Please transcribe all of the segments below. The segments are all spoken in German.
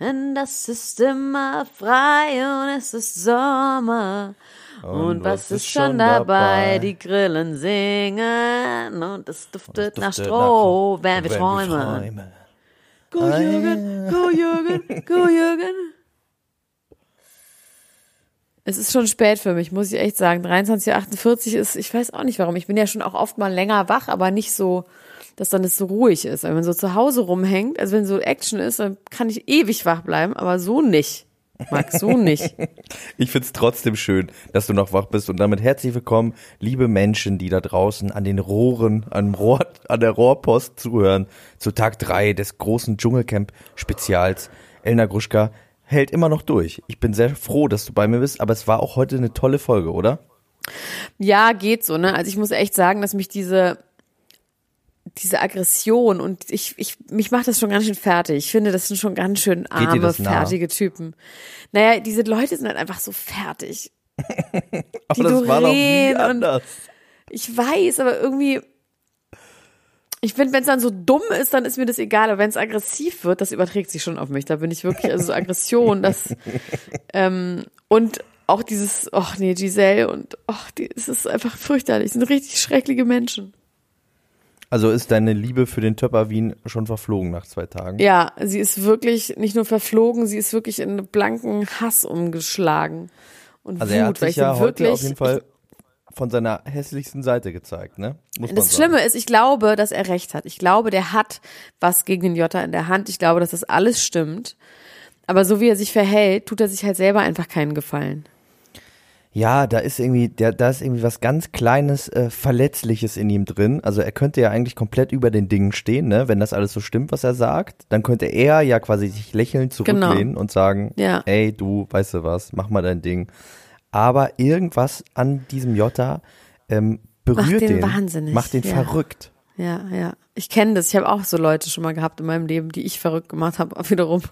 denn das ist immer frei und es ist Sommer. Und, und was, ist schon dabei? Die Grillen singen und es duftet, nach Stroh, wenn wir träumen. Go Jürgen, go Jürgen, go Jürgen. Es ist schon spät für mich, muss ich echt sagen. 23.48 ist, ich weiß auch nicht warum. Ich bin ja schon auch oft mal länger wach, aber nicht so dass dann es so ruhig ist. Wenn man so zu Hause rumhängt, also wenn so Action ist, dann kann ich ewig wach bleiben, aber so nicht. Max, so nicht. ich find's trotzdem schön, dass du noch wach bist und damit herzlich willkommen, liebe Menschen, die da draußen an den Rohren, an, Rohr, an der Rohrpost zuhören, zu Tag drei des großen Dschungelcamp-Spezials. Elna Gruschka hält immer noch durch. Ich bin sehr froh, dass du bei mir bist, aber es war auch heute eine tolle Folge, oder? Ja, geht so, ne? Also ich muss echt sagen, dass mich diese diese Aggression und ich, ich mich macht das schon ganz schön fertig. Ich finde, das sind schon ganz schön arme, fertige Typen. Naja, diese Leute sind halt einfach so fertig. aber die das war doch nie anders. Ich weiß, aber irgendwie, ich finde, wenn es dann so dumm ist, dann ist mir das egal. Aber wenn es aggressiv wird, das überträgt sich schon auf mich. Da bin ich wirklich, also so Aggression, das ähm, und auch dieses, ach nee, Giselle und ach, die, es ist einfach fürchterlich. Das sind richtig schreckliche Menschen. Also ist deine Liebe für den Töpper Wien schon verflogen nach zwei Tagen? Ja, sie ist wirklich nicht nur verflogen, sie ist wirklich in blanken Hass umgeschlagen. Und also Wut, er hat sich ja heute auf jeden Fall von seiner hässlichsten Seite gezeigt, ne? Muss das Schlimme ist, ich glaube, dass er recht hat. Ich glaube, der hat was gegen den Jota in der Hand. Ich glaube, dass das alles stimmt. Aber so wie er sich verhält, tut er sich halt selber einfach keinen Gefallen ja, da ist irgendwie, der, da ist irgendwie was ganz Kleines, äh, Verletzliches in ihm drin. Also er könnte ja eigentlich komplett über den Dingen stehen, ne? Wenn das alles so stimmt, was er sagt, dann könnte er ja quasi sich lächelnd zurücklehnen genau. und sagen, ja. ey, du, weißt du was, mach mal dein Ding. Aber irgendwas an diesem Jota ähm, berührt macht den, den wahnsinnig. macht den ja. verrückt. Ja, ja. Ich kenne das. Ich habe auch so Leute schon mal gehabt in meinem Leben, die ich verrückt gemacht habe, wiederum.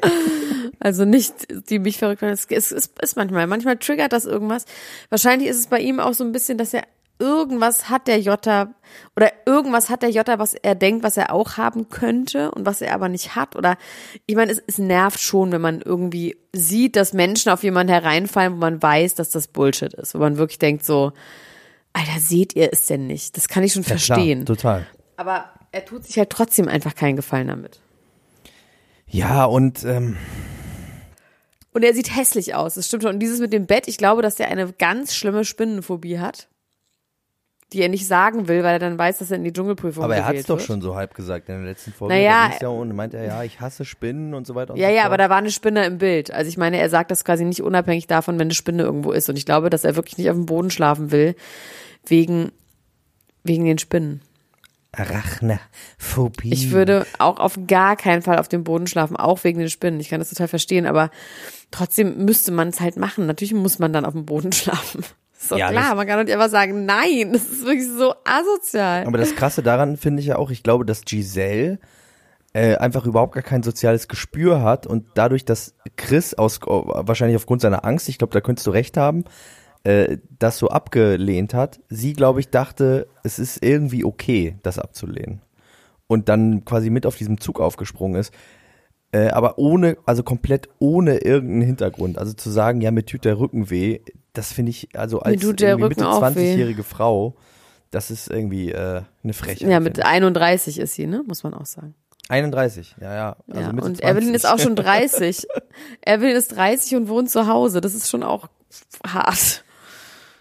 also nicht, die mich verrückt machen. Es, es, es ist manchmal, manchmal triggert das irgendwas. Wahrscheinlich ist es bei ihm auch so ein bisschen, dass er irgendwas hat der Jota oder irgendwas hat der Jota, was er denkt, was er auch haben könnte und was er aber nicht hat. Oder ich meine, es, es nervt schon, wenn man irgendwie sieht, dass Menschen auf jemanden hereinfallen, wo man weiß, dass das Bullshit ist. Wo man wirklich denkt so, Alter, seht ihr es denn nicht? Das kann ich schon ja, verstehen. Klar, total. Aber er tut sich halt trotzdem einfach keinen Gefallen damit. Ja, und ähm und er sieht hässlich aus, das stimmt schon. Und dieses mit dem Bett, ich glaube, dass er eine ganz schlimme Spinnenphobie hat, die er nicht sagen will, weil er dann weiß, dass er in die Dschungelprüfung Aber er hat es doch schon so halb gesagt in der letzten Folge. Naja. Ja und meint er, ja, ich hasse Spinnen und so weiter und Ja, so ja, aber da war eine Spinne im Bild. Also ich meine, er sagt das quasi nicht unabhängig davon, wenn eine Spinne irgendwo ist. Und ich glaube, dass er wirklich nicht auf dem Boden schlafen will, wegen, wegen den Spinnen. Arachnophobie. Ich würde auch auf gar keinen Fall auf dem Boden schlafen, auch wegen den Spinnen. Ich kann das total verstehen, aber trotzdem müsste man es halt machen. Natürlich muss man dann auf dem Boden schlafen. Ist doch ja, klar, man kann nicht einfach sagen, nein, das ist wirklich so asozial. Aber das Krasse daran finde ich ja auch, ich glaube, dass Giselle äh, einfach überhaupt gar kein soziales Gespür hat und dadurch, dass Chris aus, wahrscheinlich aufgrund seiner Angst, ich glaube, da könntest du recht haben, äh, das so abgelehnt hat. Sie, glaube ich, dachte, es ist irgendwie okay, das abzulehnen. Und dann quasi mit auf diesem Zug aufgesprungen ist. Äh, aber ohne, also komplett ohne irgendeinen Hintergrund. Also zu sagen, ja, mir tut der Rücken weh, das finde ich, also als Mitte Rücken auch weh. 20-jährige Frau, das ist irgendwie äh, eine Frechheit. Ja, mit finde 31 ist sie, ne? Muss man auch sagen. ich. 31, ja, ja. Also ja. Und 20. Evelyn ist auch schon 30. Evelyn ist 30 und wohnt zu Hause. Das ist schon auch hart.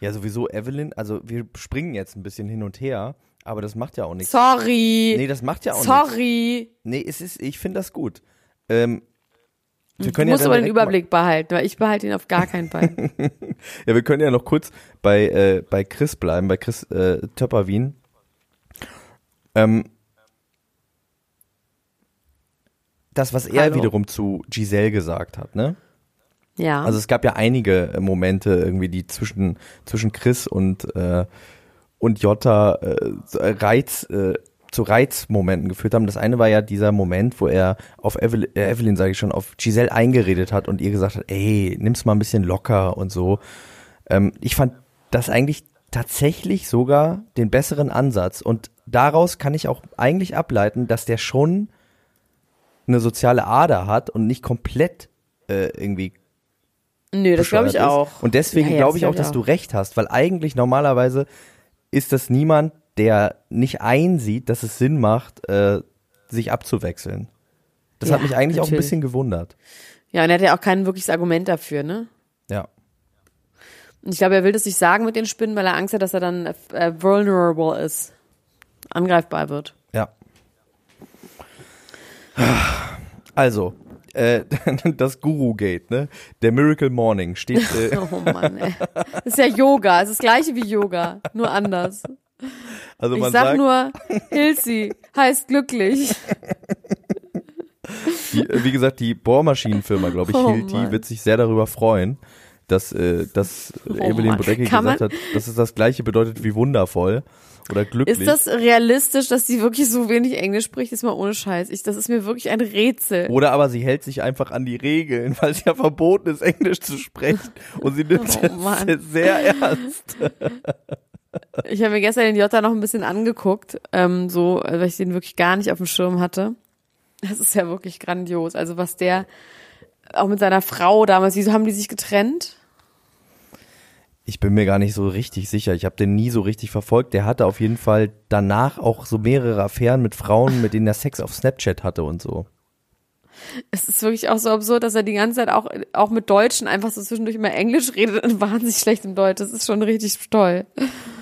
Ja, sowieso Evelyn, also wir springen jetzt ein bisschen hin und her, aber das macht ja auch nichts. Sorry. Nee, das macht ja auch nichts. Sorry. Nee, es ist, ich finde das gut. Ähm, wir können ja musst dann aber den Überblick behalten, weil ich behalte ihn auf gar keinen Fall. Ja, wir können ja noch kurz bei, äh, bei Chris bleiben, bei Chris äh, Töpperwien. Ähm, das, was er Hallo. wiederum zu Giselle gesagt hat, ne? Ja. Also es gab ja einige äh, Momente irgendwie, die zwischen, zwischen Chris und, äh, und Jota äh, äh, Reiz, äh, zu Reizmomenten geführt haben. Das eine war ja dieser Moment, wo er auf Evelyn, äh, Evelyn sage ich schon, auf Giselle eingeredet hat und ihr gesagt hat, ey, nimm's mal ein bisschen locker und so. Ähm, ich fand das eigentlich tatsächlich sogar den besseren Ansatz und daraus kann ich auch eigentlich ableiten, dass der schon eine soziale Ader hat und nicht komplett äh, irgendwie Nö, das glaube ich bescheuert auch. Ist. Und deswegen Ja, ja, glaube ich auch, dass ich du recht hast, weil eigentlich normalerweise ist das niemand, der nicht einsieht, dass es Sinn macht, äh, sich abzuwechseln. Das hat Ja, mich eigentlich auch ein natürlich. bisschen gewundert. Ja, und er hat ja auch kein wirkliches Argument dafür, ne? Ja. Und ich glaube, er will das nicht sagen mit den Spinnen, weil er Angst hat, dass er dann äh, vulnerable ist. Angreifbar wird. Ja. Also, äh, das Guru-Gate, ne? Der Miracle Morning steht. Äh, Oh Mann, ey. Das ist ja Yoga. Es ist das gleiche wie Yoga, nur anders. Also Ich man sag sagt, nur, Hilsi heißt glücklich. die, äh, wie gesagt, die Bohrmaschinenfirma, glaube ich, Oh Hilti, Mann. wird sich sehr darüber freuen, dass, äh, dass Evelyn Mann. Bodecki gesagt hat, dass es das gleiche bedeutet wie wundervoll oder glücklich. Ist das realistisch, dass sie wirklich so wenig Englisch spricht? Ist mal ohne Scheiß. Ich, das ist mir wirklich ein Rätsel. Oder aber sie hält sich einfach an die Regeln, weil es ja verboten ist, Englisch zu sprechen. Und sie nimmt Oh es sehr ernst. Ich habe mir gestern den Jota noch ein bisschen angeguckt, ähm, so, weil ich den wirklich gar nicht auf dem Schirm hatte. Das ist ja wirklich grandios. Also was der auch mit seiner Frau damals, wieso haben die sich getrennt? Ich bin mir gar nicht so richtig sicher. Ich habe den nie so richtig verfolgt. Der hatte auf jeden Fall danach auch so mehrere Affären mit Frauen, mit denen er Sex auf Snapchat hatte und so. Es ist wirklich auch so absurd, dass er die ganze Zeit auch, auch mit Deutschen einfach so zwischendurch immer Englisch redet und wahnsinnig schlecht im Deutsch. Das ist schon richtig toll.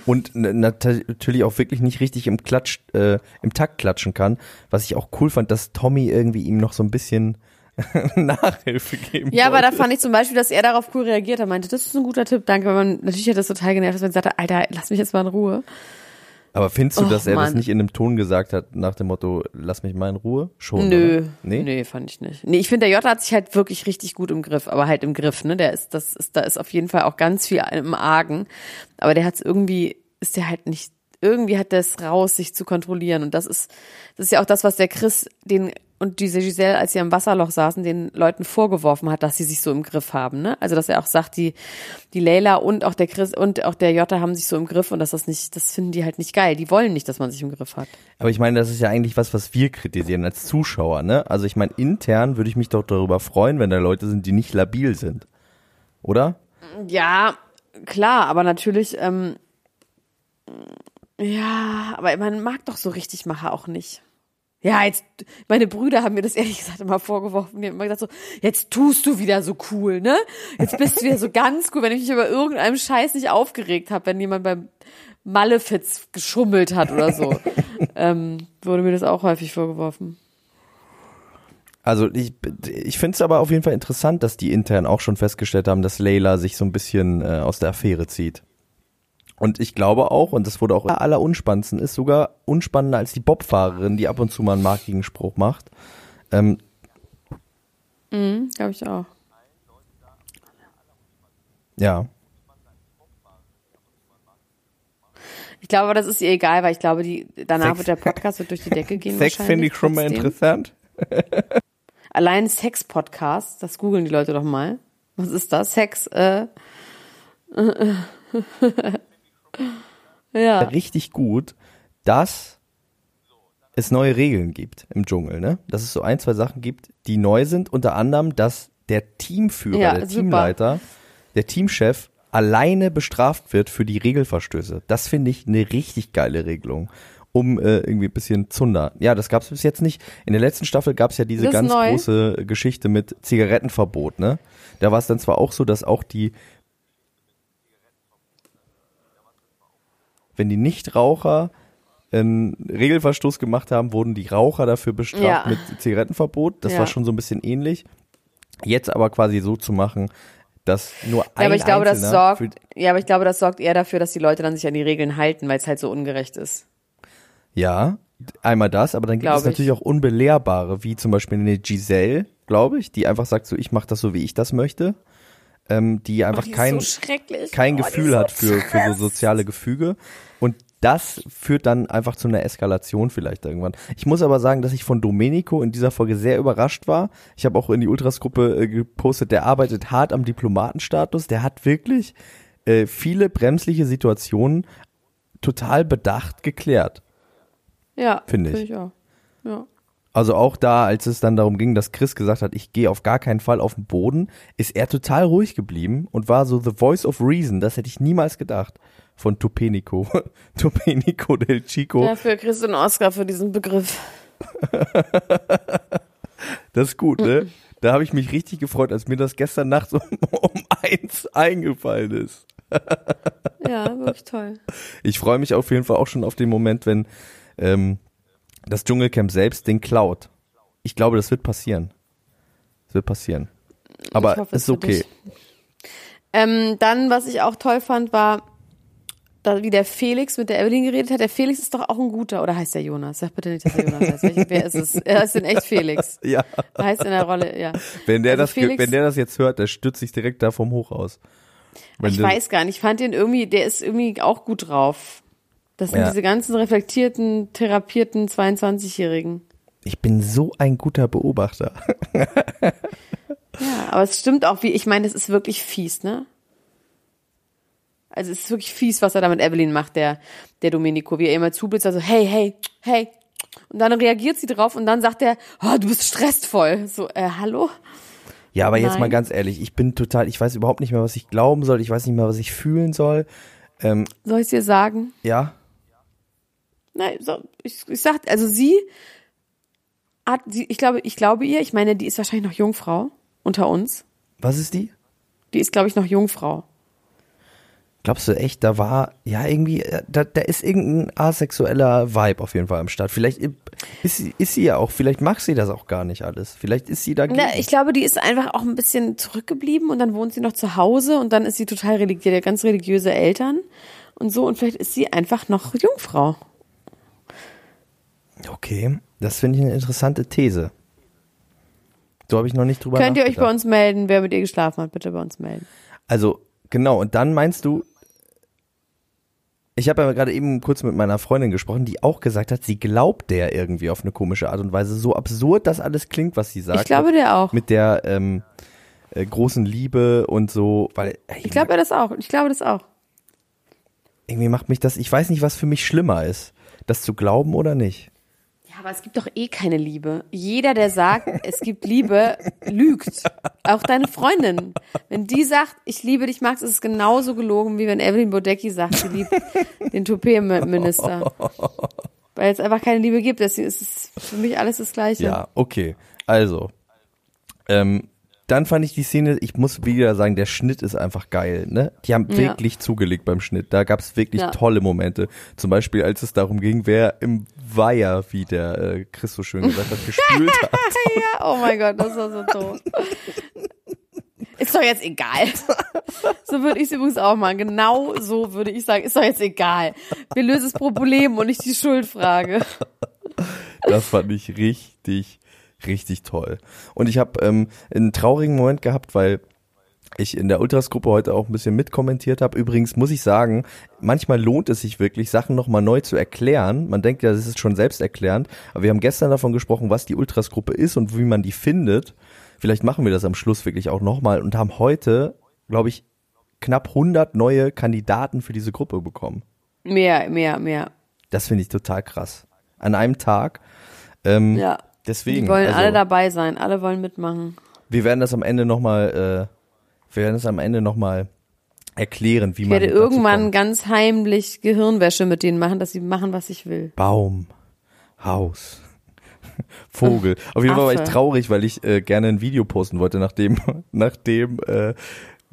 Und natürlich auch wirklich nicht richtig im Klatsch, äh, im Takt klatschen kann. Was ich auch cool fand, dass Tommy irgendwie ihm noch so ein bisschen Nachhilfe geben Ja, aber wollte. da fand ich zum Beispiel, dass er darauf cool reagiert hat, meinte, das ist ein guter Tipp, danke. Weil man, natürlich hat das total genervt, dass man hat, Alter, lass mich jetzt mal in Ruhe. Aber findest du, Och, dass er das Mann. nicht in einem Ton gesagt hat, nach dem Motto, lass mich mal in Ruhe? Schon. Nö, Oder? Nee? nee, fand ich nicht. Nee, ich finde, der Jota hat sich halt wirklich richtig gut im Griff, aber halt im Griff, ne? Der ist, das ist, da ist auf jeden Fall auch ganz viel im Argen. Aber der hat es irgendwie, ist der halt nicht, irgendwie hat der es raus, sich zu kontrollieren. Und das ist, das ist ja auch das, was der Chris den und diese Giselle, als sie am Wasserloch saßen, den Leuten vorgeworfen hat, dass sie sich so im Griff haben, ne? Also, dass er auch sagt, die, die Leila und auch der Chris und auch der Jota haben sich so im Griff und dass das nicht, das finden die halt nicht geil. Die wollen nicht, dass man sich im Griff hat. Aber ich meine, das ist ja eigentlich was, was wir kritisieren als Zuschauer, ne? Also ich meine, intern würde ich mich doch darüber freuen, wenn da Leute sind, die nicht labil sind. Oder? Ja, klar, aber natürlich, ähm, ja, aber man mag doch so richtig Macher auch nicht. Ja, jetzt, meine Brüder haben mir das ehrlich gesagt immer vorgeworfen. Die haben immer gesagt so, jetzt tust du wieder so cool, ne? Jetzt bist du wieder so ganz cool, wenn ich mich über irgendeinem Scheiß nicht aufgeregt habe, wenn jemand beim Malefiz geschummelt hat oder so. ähm, wurde mir das auch häufig vorgeworfen. Also ich, ich finde es aber auf jeden Fall interessant, dass die intern auch schon festgestellt haben, dass Layla sich so ein bisschen äh, aus der Affäre zieht. Und ich glaube auch, und das wurde auch aller unspannendsten, ist sogar unspannender als die Bobfahrerin, die ab und zu mal einen markigen Spruch macht. Ähm, Mhm, glaube ich auch. ja, Ich glaube aber, das ist ihr egal, weil ich glaube, die, danach Sex- wird der Podcast wird durch die Decke gehen. Sex finde ich schon mal interessant. Allein Sex-Podcast, das googeln die Leute doch mal. Was ist das? Sex, äh. ja. Richtig gut, dass es neue Regeln gibt im Dschungel, ne? Dass es so ein, zwei Sachen gibt, die neu sind, unter anderem, dass der Teamführer, Ja, der super. Teamleiter, der Teamchef alleine bestraft wird für die Regelverstöße. Das finde ich eine richtig geile Regelung. Um äh, irgendwie ein bisschen Zunder. Ja, das gab es bis jetzt nicht. In der letzten Staffel gab es ja diese ganz neu. große Geschichte mit Zigarettenverbot, ne? Da war es dann zwar auch so, dass auch die wenn die Nichtraucher einen Regelverstoß gemacht haben, wurden die Raucher dafür bestraft Ja. mit Zigarettenverbot. Das Ja. war schon so ein bisschen ähnlich. Jetzt aber quasi so zu machen, dass nur ein Ja, aber ich glaube, das sorgt, ja, aber ich glaube, das sorgt eher dafür, dass die Leute dann sich an die Regeln halten, weil es halt so ungerecht ist. Ja, einmal das, aber dann gibt Glaub es natürlich ich. auch unbelehrbare, wie zum Beispiel eine Giselle, glaube ich, die einfach sagt so, ich mache das so, wie ich das möchte. Ähm, die einfach die ist kein, so kein Oh, die Gefühl so hat für, für so soziale Gefüge. Und das führt dann einfach zu einer Eskalation vielleicht irgendwann. Ich muss aber sagen, dass ich von Domenico in dieser Folge sehr überrascht war. Ich habe auch in die Ultras-Gruppe äh, gepostet, der arbeitet hart am Diplomatenstatus. Der hat wirklich äh, viele bremsliche Situationen total bedacht geklärt. Ja, Finde ich. find ich auch. Ja. Also auch da, als es dann darum ging, dass Chris gesagt hat, ich gehe auf gar keinen Fall auf den Boden, ist er total ruhig geblieben und war so the voice of reason. Das hätte ich niemals gedacht von Tupenico. Tupenico del Chico. Dafür kriegst du einen Oscar für diesen Begriff. Das ist gut, ne? Da habe ich mich richtig gefreut, als mir das gestern Nacht um, um eins eingefallen ist. Ja, wirklich toll. Ich freue mich auf jeden Fall auch schon auf den Moment, wenn ähm, das Dschungelcamp selbst den klaut. Ich glaube, das wird passieren. Das wird passieren. Aber hoffe es ist okay. Ähm, dann, was ich auch toll fand, war, da, wie der Felix mit der Evelyn geredet hat. Der Felix ist doch auch ein guter, oder heißt der Jonas? Sag bitte nicht, dass der Jonas heißt. Wer ist es? Er ist denn echt Felix. Ja. Heißt in der Rolle, ja. Wenn der, Also das, Felix- wenn der das jetzt hört, der stützt sich direkt da vom Hochhaus. Wenn Ich weiß gar nicht, ich fand den irgendwie, der ist irgendwie auch gut drauf. Das sind Ja. diese ganzen reflektierten, therapierten 22-Jährigen. Ich bin so ein guter Beobachter. Ja, aber es stimmt auch, wie, ich meine, es ist wirklich fies, ne? Also es ist wirklich fies, was er da mit Evelyn macht, der, der Domenico, wie er immer zublitzt, also hey, hey, hey. Und dann reagiert sie drauf und dann sagt er, oh, du bist stressvoll. So, äh, hallo? Ja, aber jetzt Nein. mal ganz ehrlich, ich bin total, ich weiß überhaupt nicht mehr, was ich glauben soll, ich weiß nicht mehr, was ich fühlen soll. Ähm, Soll ich dir sagen? ja, Nein, so, ich, ich sag, also sie hat, sie, ich glaube, ich glaube ihr, ich meine, die ist wahrscheinlich noch Jungfrau unter uns. was ist die? Die ist, glaube ich, noch Jungfrau. Glaubst du echt, da war, ja, irgendwie, äh, da, da ist irgendein asexueller Vibe auf jeden Fall am Start. Vielleicht ist sie, ist sie ja auch, vielleicht mag sie das auch gar nicht alles. Vielleicht ist sie dagegen. Na, ich glaube, die ist einfach auch ein bisschen zurückgeblieben und dann wohnt sie noch zu Hause und dann ist sie total religiös, ganz religiöse Eltern und so und vielleicht ist sie einfach noch Jungfrau. Okay, das finde ich eine interessante These. So habe ich noch nicht drüber Könnt ihr euch bei uns melden, wer mit ihr geschlafen hat, bitte bei uns melden. Also, genau, und dann meinst du, ich habe ja gerade eben kurz mit meiner Freundin gesprochen, die auch gesagt hat, sie glaubt der irgendwie auf eine komische Art und Weise. So absurd das alles klingt, was sie sagt. Ich glaube der auch. Mit der ähm, äh, großen Liebe und so, weil ey, Ich glaube das auch. Ich glaube das auch. irgendwie macht mich das, ich weiß nicht, was für mich schlimmer ist, das zu glauben oder nicht. Aber es gibt doch eh keine Liebe. Jeder, der sagt, es gibt Liebe, lügt. Auch deine Freundin. Wenn die sagt, ich liebe dich, Max, ist es genauso gelogen, wie wenn Evelyn Bodecki sagt, sie liebt den Toupet-Minister. Weil es einfach keine Liebe gibt. Deswegen ist es für mich alles das Gleiche. Ja, okay. Also, ähm, dann fand ich die Szene, ich muss wieder sagen, der Schnitt ist einfach geil, ne? Die haben Ja. wirklich zugelegt beim Schnitt. Da gab es wirklich Ja. tolle Momente. Zum Beispiel, als es darum ging, wer im Weiher, wie der äh, Chris so schön gesagt hat, gespült hat. Ja, oh mein Gott, das war so doof. Ist doch jetzt egal. So würde ich es übrigens auch machen. Genau so würde ich sagen, ist doch jetzt egal. Wir lösen das Problem und nicht die Schuldfrage. Das fand ich richtig, richtig toll. Und ich habe ähm, einen traurigen Moment gehabt, weil ich in der Ultras-Gruppe heute auch ein bisschen mitkommentiert habe. Übrigens muss ich sagen, manchmal lohnt es sich wirklich, Sachen nochmal neu zu erklären. Man denkt ja, das ist schon selbsterklärend. Aber wir haben gestern davon gesprochen, was die Ultras-Gruppe ist und wie man die findet. Vielleicht machen wir das am Schluss wirklich auch nochmal und haben heute, glaube ich, knapp 100 neue Kandidaten für diese Gruppe bekommen. Mehr, mehr, mehr. Das finde ich total krass. an einem Tag. Ähm, Ja. Deswegen. Die wollen also, alle dabei sein, alle wollen mitmachen. Wir werden das am Ende nochmal, äh, wir werden das am Ende nochmal erklären, wie Ich man werde dazu irgendwann kommt. ganz heimlich Gehirnwäsche mit denen machen, dass sie machen, was ich will. Baum, Haus, Vogel. Auf jeden Fall war ich traurig, weil ich äh, gerne ein Video posten wollte, nachdem, nachdem, äh,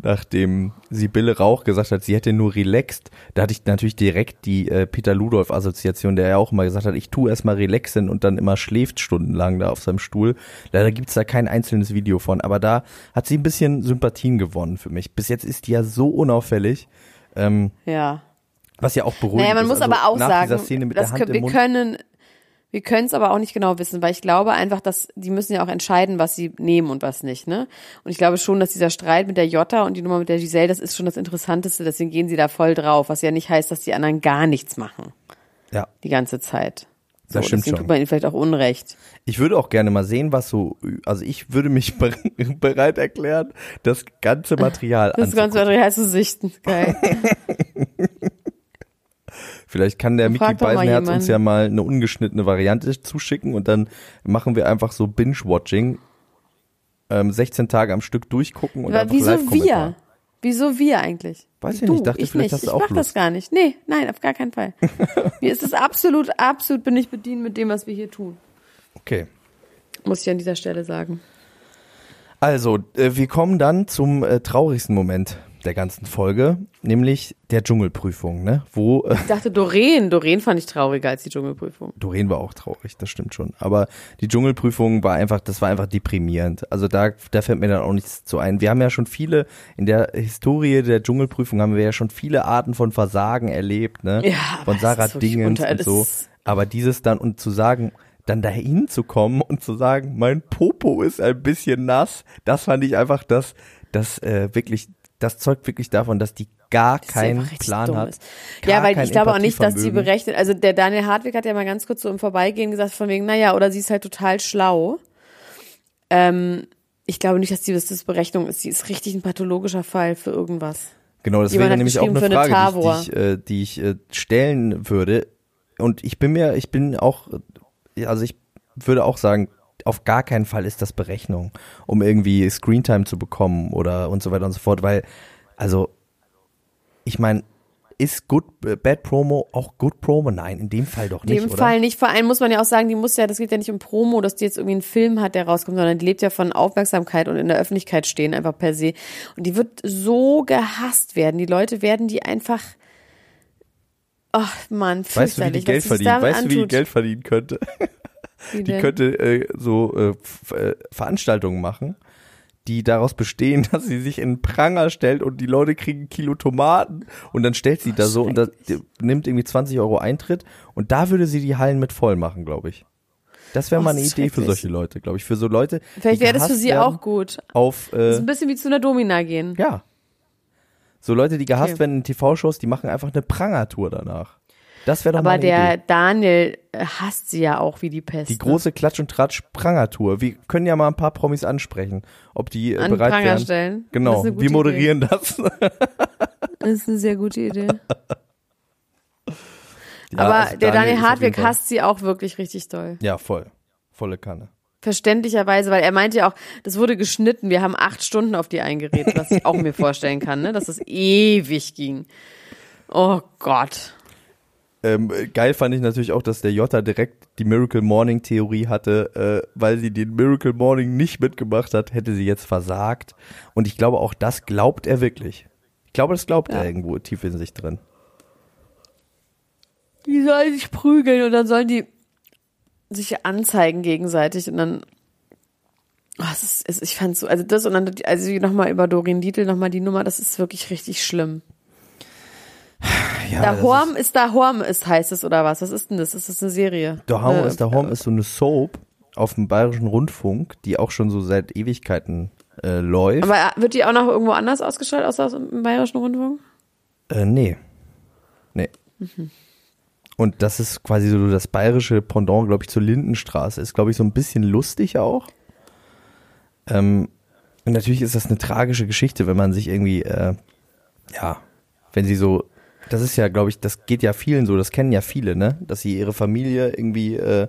nachdem Sibylle Rauch gesagt hat, sie hätte nur relaxed. Da hatte ich natürlich direkt die äh, Peter Ludolf Assoziation, der ja auch immer gesagt hat, ich tue erstmal relaxen und dann immer schläft stundenlang da auf seinem Stuhl. Leider gibt's da kein einzelnes Video von, aber da hat sie ein bisschen Sympathien gewonnen für mich. Bis jetzt ist die ja so unauffällig. Ähm, Ja. was ja auch beruhigend Naja, man ist. muss Also aber auch sagen, Szene wir können, wir können es aber auch nicht genau wissen, weil ich glaube einfach, dass die müssen ja auch entscheiden, was sie nehmen und was nicht, ne? Und ich glaube schon, dass dieser Streit mit der Jota und die Nummer mit der Giselle, das ist schon das Interessanteste, deswegen gehen sie da voll drauf, was ja nicht heißt, dass die anderen gar nichts machen, ja. die ganze Zeit. So, Das stimmt deswegen schon. tut man ihnen vielleicht auch Unrecht. Ich würde auch gerne mal sehen, was so, also ich würde mich ber- bereit erklären, das ganze Material Das ganze. Material zu sichten. Geil. Vielleicht kann der Mickey Beisenherz uns ja mal eine ungeschnittene Variante zuschicken und dann machen wir einfach so Binge-Watching, ähm, 16 Tage am Stück durchgucken und Aber einfach wieso wir? Wieso wir eigentlich? Weiß ich du, nicht, dachte ich vielleicht nicht. hast du ich auch mach das Lust. gar nicht. Nee, nein, auf gar keinen Fall. Mir ist es absolut, absolut bin ich bedient mit dem, was wir hier tun. Okay. Muss ich an dieser Stelle sagen. Also, äh, wir kommen dann zum äh, traurigsten Moment der ganzen Folge, nämlich der Dschungelprüfung, ne? Wo äh, Ich dachte Doreen. Doreen fand ich trauriger als die Dschungelprüfung. Doreen war auch traurig, das stimmt schon. Aber die Dschungelprüfung war einfach, das war einfach deprimierend. Also da, da fällt mir dann auch nichts zu ein. Wir haben ja schon viele, in der Historie der Dschungelprüfung haben wir ja schon viele Arten von Versagen erlebt, ne? Ja, von Sarah Dingens und so. Aber dieses dann und zu sagen, dann dahin zu kommen und zu sagen, mein Popo ist ein bisschen nass, das fand ich einfach das, das äh, wirklich, das zeugt wirklich davon, dass die gar Das keinen Plan hat. Ja, weil ich glaube auch nicht, dass sie berechnet, also der Daniel Hartwig hat ja mal ganz kurz so im Vorbeigehen gesagt, von wegen, naja, oder sie ist halt total schlau. Ähm, ich glaube nicht, dass die, dass das Berechnung ist. Sie ist richtig ein pathologischer Fall für irgendwas. Genau, das wäre nämlich auch eine eine Frage, Tavor. die ich, äh, die ich äh, stellen würde. Und ich bin mir, ich bin auch, also ich würde auch sagen, auf gar keinen Fall ist das Berechnung, um irgendwie Screentime zu bekommen oder und so weiter und so fort, weil, also, ich meine, ist good, äh, Bad Promo auch Good Promo? Nein, in dem Fall doch In nicht, dem oder? Fall nicht. Vor allem muss man ja auch sagen, die muss ja, das geht ja nicht um Promo, dass die jetzt irgendwie einen Film hat, der rauskommt, sondern die lebt ja von Aufmerksamkeit und in der Öffentlichkeit stehen, einfach per se. Und die wird so gehasst werden. Die Leute werden die einfach, ach man, Weißt du, wie die Geld damit Weißt du, wie die. Geld verdienen könnte? Wie Die denn? könnte äh, so äh, äh, Veranstaltungen machen, die daraus bestehen, dass sie sich in einen Pranger stellt und die Leute kriegen ein Kilo Tomaten und dann stellt sie da so und das, die nimmt irgendwie 20 Euro Eintritt und da würde sie die Hallen mit voll machen, glaube ich. Das wäre Oh, mal eine das Idee für solche Leute, glaube ich. Für so Leute, Vielleicht wäre das für sie auch gut. Auf, Das äh, ist ein bisschen wie zu einer Domina gehen. ja. So Leute, die gehasst Okay. werden in TV-Shows, die machen einfach eine Prangertour danach. Das wäre doch mal Aber eine der Idee. Daniel äh, hasst sie ja auch wie die Pest. Die ne? große Klatsch- und Tratsch-Prangertour. Wir können ja mal ein paar Promis ansprechen, ob die äh, An bereit Pranger wären. stellen. Das Genau, wir moderieren das. Das ist eine sehr gute Idee. Ja, Aber also der Daniel jeden Hartwig hasst sie auch wirklich richtig doll. Ja, voll. Volle Kanne. Verständlicherweise, weil er meinte ja auch, das wurde geschnitten. Wir haben acht Stunden auf die eingeredet, was ich auch mir vorstellen kann, ne? dass das ewig ging. Oh Gott. Ähm, geil fand ich natürlich auch, dass der Jota direkt die Miracle Morning Theorie hatte, äh, weil sie den Miracle Morning nicht mitgemacht hat, hätte sie jetzt versagt. Und ich glaube, auch das glaubt er wirklich. Ich glaube, das glaubt er irgendwo tief in sich drin. Die sollen sich prügeln und dann sollen die sich anzeigen gegenseitig und dann. Oh, es ist, es, ich fand so, also das und dann, also nochmal über Doreen Dietl, nochmal die Nummer, das ist wirklich richtig schlimm. Ja, Da Horm ist da Horm ist, heißt es oder was? Was ist denn das? Ist das eine Serie? Der Horm Äh, ist der Horm ist so eine Soap auf dem Bayerischen Rundfunk, die auch schon so seit Ewigkeiten äh, läuft. Aber wird die auch noch irgendwo anders ausgestrahlt, außer aus dem Bayerischen Rundfunk? Äh, nee. Nee. Und das ist quasi so das bayerische Pendant, glaube ich, zur Lindenstraße. Ist, glaube ich, so ein bisschen lustig auch. Ähm, und natürlich ist das eine tragische Geschichte, wenn man sich irgendwie, äh, ja, wenn sie so Das ist ja, glaube ich, das geht ja vielen so, das kennen ja viele, ne? Dass sie ihre Familie irgendwie äh,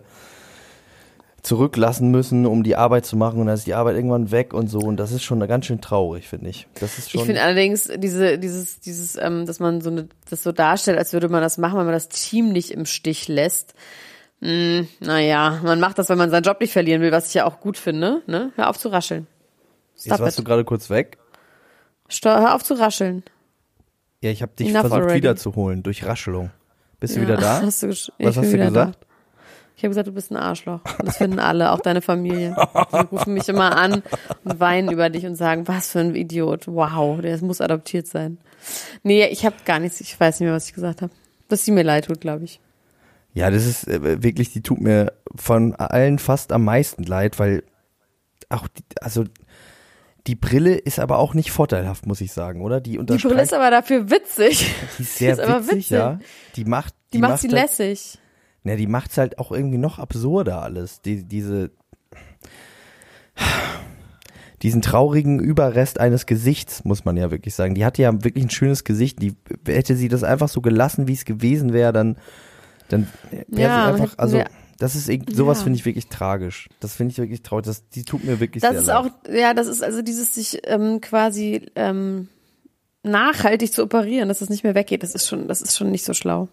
zurücklassen müssen, um die Arbeit zu machen und dann ist die Arbeit irgendwann weg und so und das ist schon ganz schön traurig, finde ich. Das ist schon Ich finde allerdings diese, dieses, dieses, ähm, dass man so eine, das so darstellt, als würde man das machen, wenn man das Team nicht im Stich lässt. Hm, naja, man macht das, wenn man seinen Job nicht verlieren will, was ich ja auch gut finde. Ne? Hör auf zu rascheln. Jetzt Stop warst du it. gerade kurz weg. Sto- Hör auf zu rascheln. Ja, ich habe dich Enough versucht already. wiederzuholen durch Raschelung. Bist du Ja, wieder da? Hast du, Was hast du gesagt? Da. Ich habe gesagt, du bist ein Arschloch. Und das finden alle, auch deine Familie. Die rufen mich immer an und weinen über dich und sagen, was für ein Idiot. Wow, der muss adoptiert sein. Nee, ich habe gar nichts, ich weiß nicht mehr, was ich gesagt habe. Dass sie mir leid tut, glaube ich. Ja, das ist äh, wirklich, die tut mir von allen fast am meisten leid, weil auch, die, also die Brille ist aber auch nicht vorteilhaft, muss ich sagen, oder? Die Die Brille ist aber dafür witzig. die ist sehr die ist aber witzig, witzig. ja. Die macht, Die, macht sie halt, lässig. Na, die macht's halt auch irgendwie noch absurder alles. Die, diese, diesen traurigen Überrest eines Gesichts, muss man ja wirklich sagen. Die hatte ja wirklich ein schönes Gesicht. Die, hätte sie das einfach so gelassen, wie es gewesen wäre, dann, dann wäre Ja, sie einfach, also, wir- das ist, irgendwie- sowas Ja. finde ich wirklich tragisch. Das finde ich wirklich traurig. Das, die tut mir wirklich Das ist leid. auch, ja, das ist also dieses sich ähm, quasi ähm, nachhaltig zu operieren, dass es nicht mehr weggeht. Das ist schon, das ist schon nicht so schlau.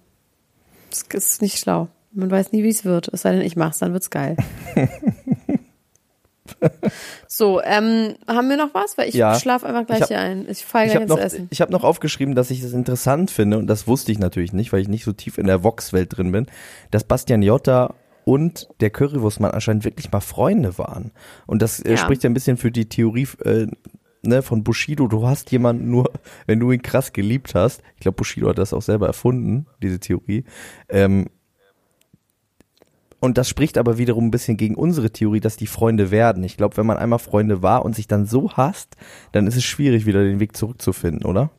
Das ist nicht schlau. Man weiß nie, wie es wird. Es sei denn, ich mach's, dann wird's geil. so, ähm, haben wir noch was? Weil ich Ja. schlafe einfach gleich Ich hab- hier ein. Ich falle Ich gleich habe ins noch, Essen. ich hab noch aufgeschrieben, dass ich es interessant finde, und das wusste ich natürlich nicht, weil ich nicht so tief in der Vox-Welt drin bin, dass Bastian Jotta und der Currywurstmann anscheinend wirklich mal Freunde waren. Und das äh, Ja. spricht ja ein bisschen für die Theorie äh, ne, von Bushido. Du hast jemanden nur, wenn du ihn krass geliebt hast. Ich glaube, Bushido hat das auch selber erfunden, diese Theorie. Ähm, und das spricht aber wiederum ein bisschen gegen unsere Theorie, dass die Freunde werden. Ich glaube, wenn man einmal Freunde war und sich dann so hasst, dann ist es schwierig, wieder den Weg zurückzufinden, oder?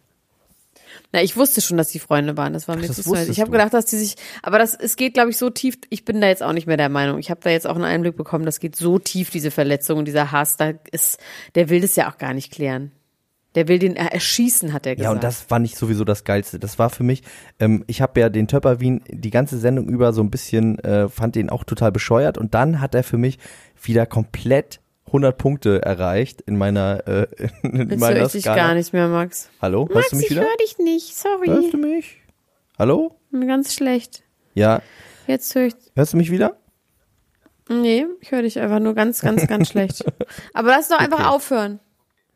Na, ich wusste schon, dass die Freunde waren. Das war mir das zu Ich habe gedacht, dass die sich, aber das, es geht, glaube ich, so tief. Ich bin da jetzt auch nicht mehr der Meinung. Ich habe da jetzt auch einen Einblick bekommen. Das geht so tief, diese Verletzung und dieser Hass. Da ist, der will das ja auch gar nicht klären. Der will den erschießen, hat er gesagt. Ja, und das fand ich sowieso das Geilste. Das war für mich, ähm, ich habe ja den Töpper Wien die ganze Sendung über so ein bisschen, äh, fand den auch total bescheuert und dann hat er für mich wieder komplett 100 Punkte erreicht in meiner, äh, in Jetzt meiner höre ich dich Skala. gar nicht mehr, Max. Hallo, Max, hörst du mich ich wieder? höre dich nicht. Sorry. Hörst du mich? Hallo? Ganz schlecht. Ja, Jetzt höre ich. hörst du mich wieder? Nee, ich höre dich einfach nur ganz, ganz, ganz schlecht. Aber lass doch einfach Okay. aufhören.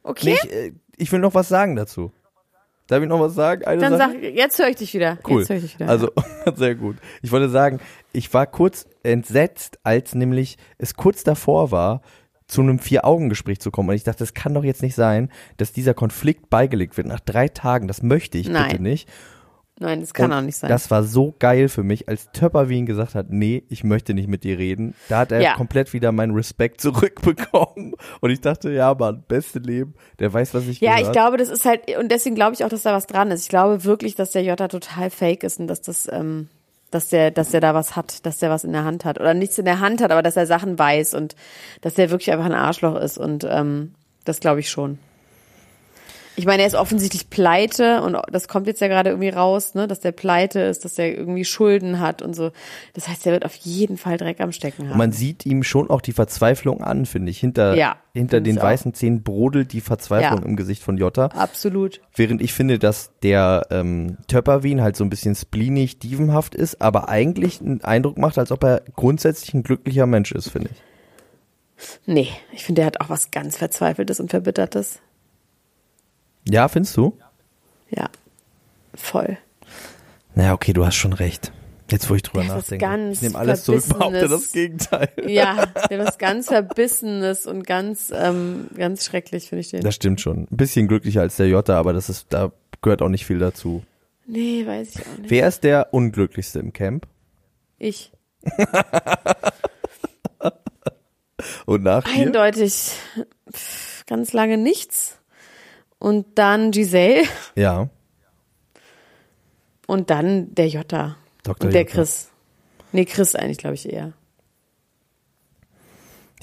Okay? Nee, ich, äh, ich will noch was sagen dazu. Darf ich noch was sagen? Eine Dann Sache? sag, jetzt höre ich dich wieder. Cool. Jetzt höre ich dich wieder. Also, sehr gut. Ich wollte sagen, ich war kurz entsetzt, als nämlich es kurz davor war, zu einem Vier-Augen-Gespräch zu kommen. Und ich dachte, das kann doch jetzt nicht sein, dass dieser Konflikt beigelegt wird nach drei Tagen. Das möchte ich Nein. bitte nicht. Nein, das kann Und auch nicht sein. Das war so geil für mich, als Töpper Wien gesagt hat, nee, ich möchte nicht mit dir reden. Da hat er Ja. komplett wieder meinen Respekt zurückbekommen. Und ich dachte, ja, Mann, beste Leben. Der weiß, was ich Ja, gehört. ich glaube, das ist halt, und deswegen glaube ich auch, dass da was dran ist. Ich glaube wirklich, dass der Jota total fake ist und dass das, ähm, dass der, dass der da was hat, dass der was in der Hand hat. Oder nichts in der Hand hat, aber dass er Sachen weiß und dass der wirklich einfach ein Arschloch ist. Und ähm, das glaube ich schon. Ich meine, er ist offensichtlich pleite und das kommt jetzt ja gerade irgendwie raus, ne, dass der pleite ist, dass er irgendwie Schulden hat und so. Das heißt, er wird auf jeden Fall Dreck am Stecken haben. Man sieht ihm schon auch die Verzweiflung an, finde ich. Hinter, Ja, hinter den weißen Zähnen brodelt die Verzweiflung Ja. im Gesicht von Jotta. Absolut. Während ich finde, dass der ähm, Töpperwien halt so ein bisschen spleenig, dievenhaft ist, aber eigentlich einen Eindruck macht, als ob er grundsätzlich ein glücklicher Mensch ist, finde ich. Nee, ich finde, der hat auch was ganz Verzweifeltes und Verbittertes. Ja, findest du? Ja, voll. Naja, okay, du hast schon recht. Jetzt, wo ich drüber Das ist nachdenke. ganz ich nehme alles zurück, behaupte das Gegenteil. Ja, der was ganz Verbissenes und ganz, ähm, ganz schrecklich, finde ich den. Das stimmt schon. Ein bisschen glücklicher als der Jotta, aber das ist, da gehört auch nicht viel dazu. Nee, weiß ich auch nicht. Wer ist der unglücklichste im Camp? Ich. Und nach dir? Eindeutig pff, ganz lange nichts. Und dann Giselle Ja, und dann der Jota. Dr. Und der Jotta. Chris. Nee, Chris eigentlich, glaube ich, eher.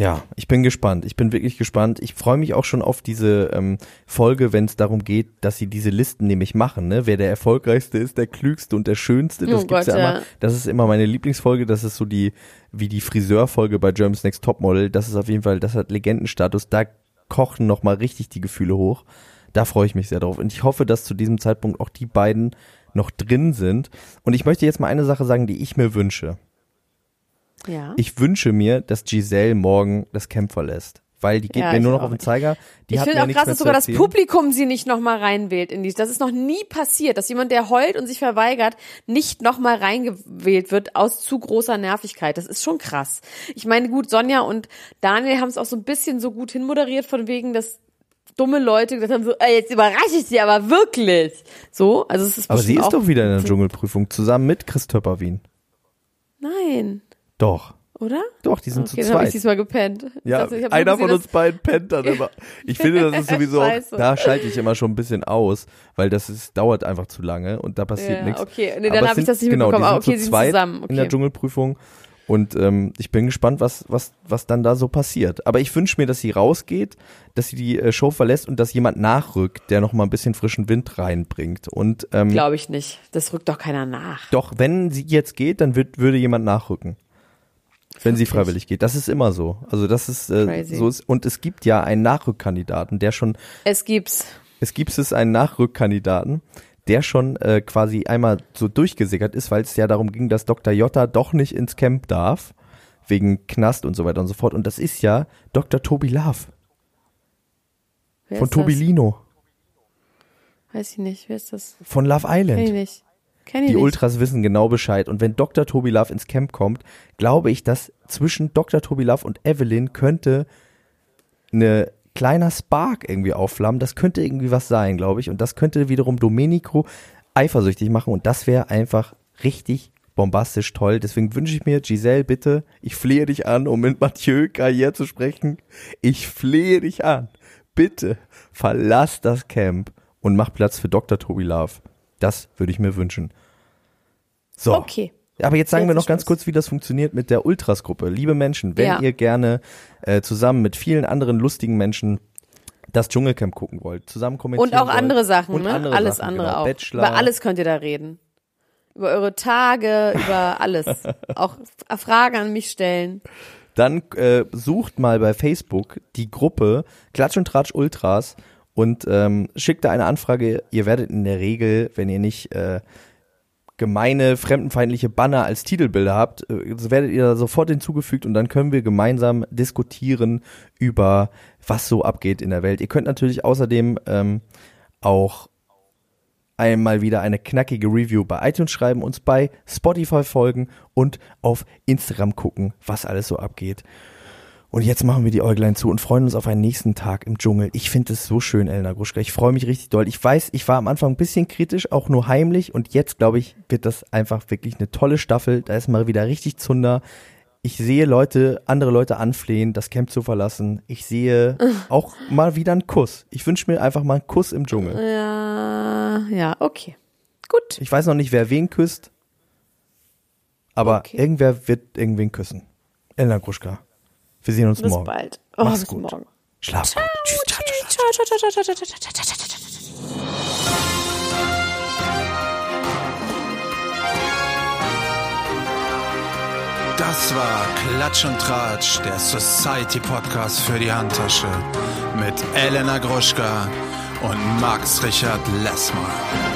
Ja, ich bin gespannt. Ich bin wirklich gespannt. Ich freue mich auch schon auf diese ähm, Folge, wenn es darum geht, dass sie diese Listen nämlich machen, ne? Wer der erfolgreichste ist, der klügste und der schönste. Das Oh gibt's Gott, ja immer. ja. Das ist immer meine Lieblingsfolge. Das ist so die wie die Friseurfolge bei Germany's Next Topmodel. Das ist auf jeden Fall, das hat Legendenstatus. Da kochen noch mal richtig die Gefühle hoch. Da freue ich mich sehr drauf. Und ich hoffe, dass zu diesem Zeitpunkt auch die beiden noch drin sind. Und ich möchte jetzt mal eine Sache sagen, die ich mir wünsche. Ja. Ich wünsche mir, dass Giselle morgen das Camp verlässt. Weil die geht Ja, mir nur noch auf den Zeiger. Die ich finde auch krass, dass sogar das. Publikum sie nicht nochmal reinwählt in die. Das ist noch nie passiert, dass jemand, der heult und sich verweigert, nicht nochmal reingewählt wird aus zu großer Nervigkeit. Das ist schon krass. Ich meine, gut, Sonja und Daniel haben es auch so ein bisschen so gut hinmoderiert, von wegen, dass dumme Leute gesagt haben, so, ey, jetzt überrasche ich sie aber wirklich. So, also es ist Aber sie ist doch wieder in der Dschungelprüfung, zusammen mit Chris Töpperwien. Nein, Doch. oder? Doch, die sind Okay, zu dann habe ich zweit. diesmal gepennt. Ja, hab einer von uns beiden pennt dann immer. Ich finde, das ist sowieso, auch, da schalte ich immer schon ein bisschen aus, weil das ist, dauert einfach zu lange und da passiert Ja, nichts. okay. Nee, dann Aber es hab ich das nicht genau, mitbekommen. Die Ah, sind okay, zu sie sind zweit zusammen. in der Okay. Dschungelprüfung und ähm, ich bin gespannt, was, was, was dann da so passiert. Aber ich wünsche mir, dass sie rausgeht, dass sie die äh, Show verlässt und dass jemand nachrückt, der noch mal ein bisschen frischen Wind reinbringt. Und ähm, Glaube ich nicht. Das rückt doch keiner nach. doch, wenn sie jetzt geht, dann wird, würde jemand nachrücken. Wenn sie freiwillig geht. Das ist immer so. Also das ist äh, Crazy. so ist, und es gibt ja einen Nachrückkandidaten, der schon, Es gibt's. es gibt es einen Nachrückkandidaten, der schon äh, quasi einmal so durchgesickert ist, weil es ja darum ging, dass Dr. Jotta doch nicht ins Camp darf, wegen Knast und so weiter und so fort. Und das ist ja Dr. Tobi Love Wer von ist das? Tobi Lino Weiß ich nicht. Wer ist das? von Love Kenn ich Island. nicht. Kenn ich Die nicht. Ultras wissen genau Bescheid. Und wenn Dr. Tobi Love ins Camp kommt, glaube ich, dass zwischen Dr. Tobi Love und Evelyn könnte eine kleiner Spark irgendwie aufflammen. Das könnte irgendwie was sein, glaube ich. Und das könnte wiederum Domenico eifersüchtig machen. Und das wäre einfach richtig bombastisch toll. Deswegen wünsche ich mir, Giselle, bitte, ich flehe dich an, um mit Mathieu Carrière zu sprechen. Ich flehe dich an. Bitte verlass das Camp und mach Platz für Dr. Tobi Love. Das würde ich mir wünschen. So. Okay. Aber jetzt sagen Jetzt wir noch ganz kurz, wie das funktioniert mit der Ultras-Gruppe. Liebe Menschen, wenn Ja. ihr gerne äh, zusammen mit vielen anderen lustigen Menschen das Dschungelcamp gucken wollt, zusammen kommentieren Und auch wollt, andere Sachen, und ne? andere alles Sachen, andere genau. auch. Bachelor, Über alles könnt ihr da reden. Über eure Tage, über alles. auch Fragen an mich stellen. Dann äh, sucht mal bei Facebook die Gruppe Klatsch und Tratsch Ultras und ähm, schickt da eine Anfrage. Ihr werdet in der Regel, wenn ihr nicht äh, gemeine, fremdenfeindliche Banner als Titelbilder habt, äh, so werdet ihr sofort hinzugefügt und dann können wir gemeinsam diskutieren über was so abgeht in der Welt. Ihr könnt natürlich außerdem ähm, auch einmal wieder eine knackige Review bei iTunes schreiben, uns bei Spotify folgen und auf Instagram gucken, was alles so abgeht. Und jetzt machen wir die Äuglein zu und freuen uns auf einen nächsten Tag im Dschungel. Ich finde es so schön, Elena Gruschka. Ich freue mich richtig doll. Ich weiß, ich war am Anfang ein bisschen kritisch, auch nur heimlich. Und jetzt, glaube ich, wird das einfach wirklich eine tolle Staffel. Da ist mal wieder richtig Zunder. Ich sehe Leute, andere Leute anflehen, das Camp zu verlassen. Ich sehe auch mal wieder einen Kuss. Ich wünsche mir einfach mal einen Kuss im Dschungel. Ja, ja, okay. Gut. Ich weiß noch nicht, wer wen küsst. Aber Okay. irgendwer wird irgendwen küssen. Elena Gruschka. Wir sehen uns bis morgen. Bis bald. Oh, Mach's bis gut. morgen. Schlaf ciao, gut. Tschüss. Ciao, ciao, ciao, ciao, Das war Klatsch und Tratsch, der Society Podcast für die Handtasche mit Elena Gruschka und Max Richard Lessmann.